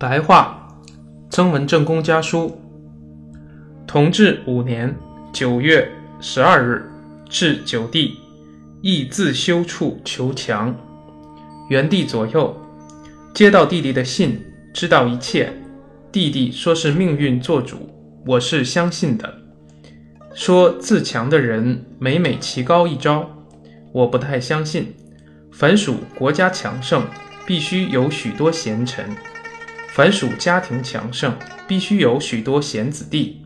白话，曾文正公家书。同治五年九月十二日，至九弟，亦自修处求强。元帝左右接到弟弟的信，知道一切。弟弟说是命运做主，我是相信的。说自强的人每每棋高一招，我不太相信。凡属国家强盛，必须有许多贤臣；凡属家庭强盛，必须有许多贤子弟。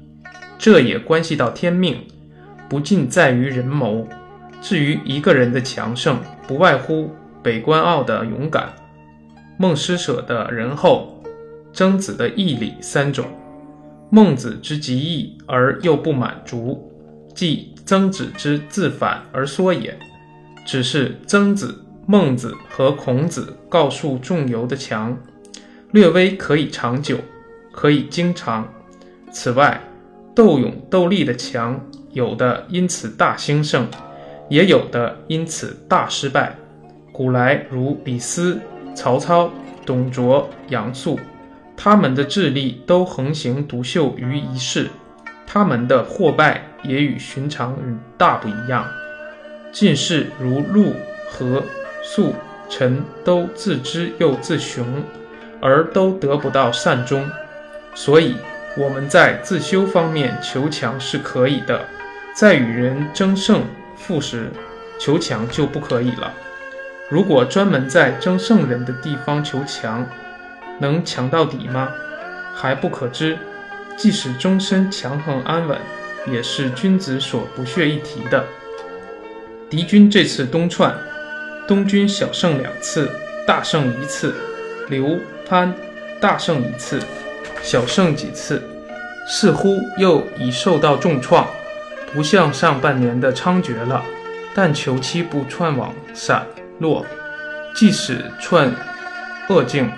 这也关系到天命，不尽在于人谋。至于一个人的强盛，不外乎北关傲的勇敢、孟施舍的仁厚、曾子的义理三种。孟子之极义而又不满足，即曾子之自反而缩也。只是曾子、孟子和孔子告诉仲由的强，略微可以长久，可以经常。此外，斗勇斗力的强，有的因此大兴盛，也有的因此大失败。古来如李斯、曹操、董卓、杨素，他们的智力都横行独秀于一世，他们的获败也与寻常人大不一样。进士如陆、何、肃、陈，都自知又自雄，而都得不到善终，所以。我们在自修方面求强是可以的，在与人争胜负时求强就不可以了。如果专门在争胜人的地方求强，能强到底吗？还不可知。即使终身强横安稳，也是君子所不屑一提的。敌军这次东窜，东军小胜两次，大胜一次；刘潘大胜一次。小胜几次，似乎又已受到重创，不像上半年的猖獗了。但求期不窜网散落，即使窜恶境，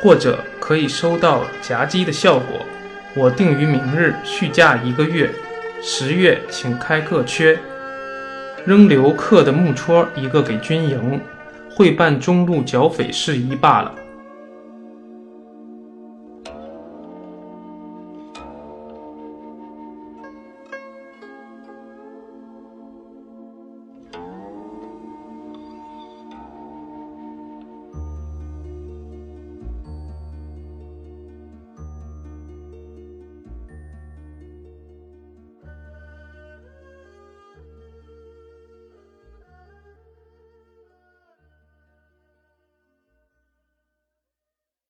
或者可以收到夹击的效果。我定于明日续假一个月，十月请开客缺，仍留客的木戳一个给军营，会办中路剿匪事宜罢了。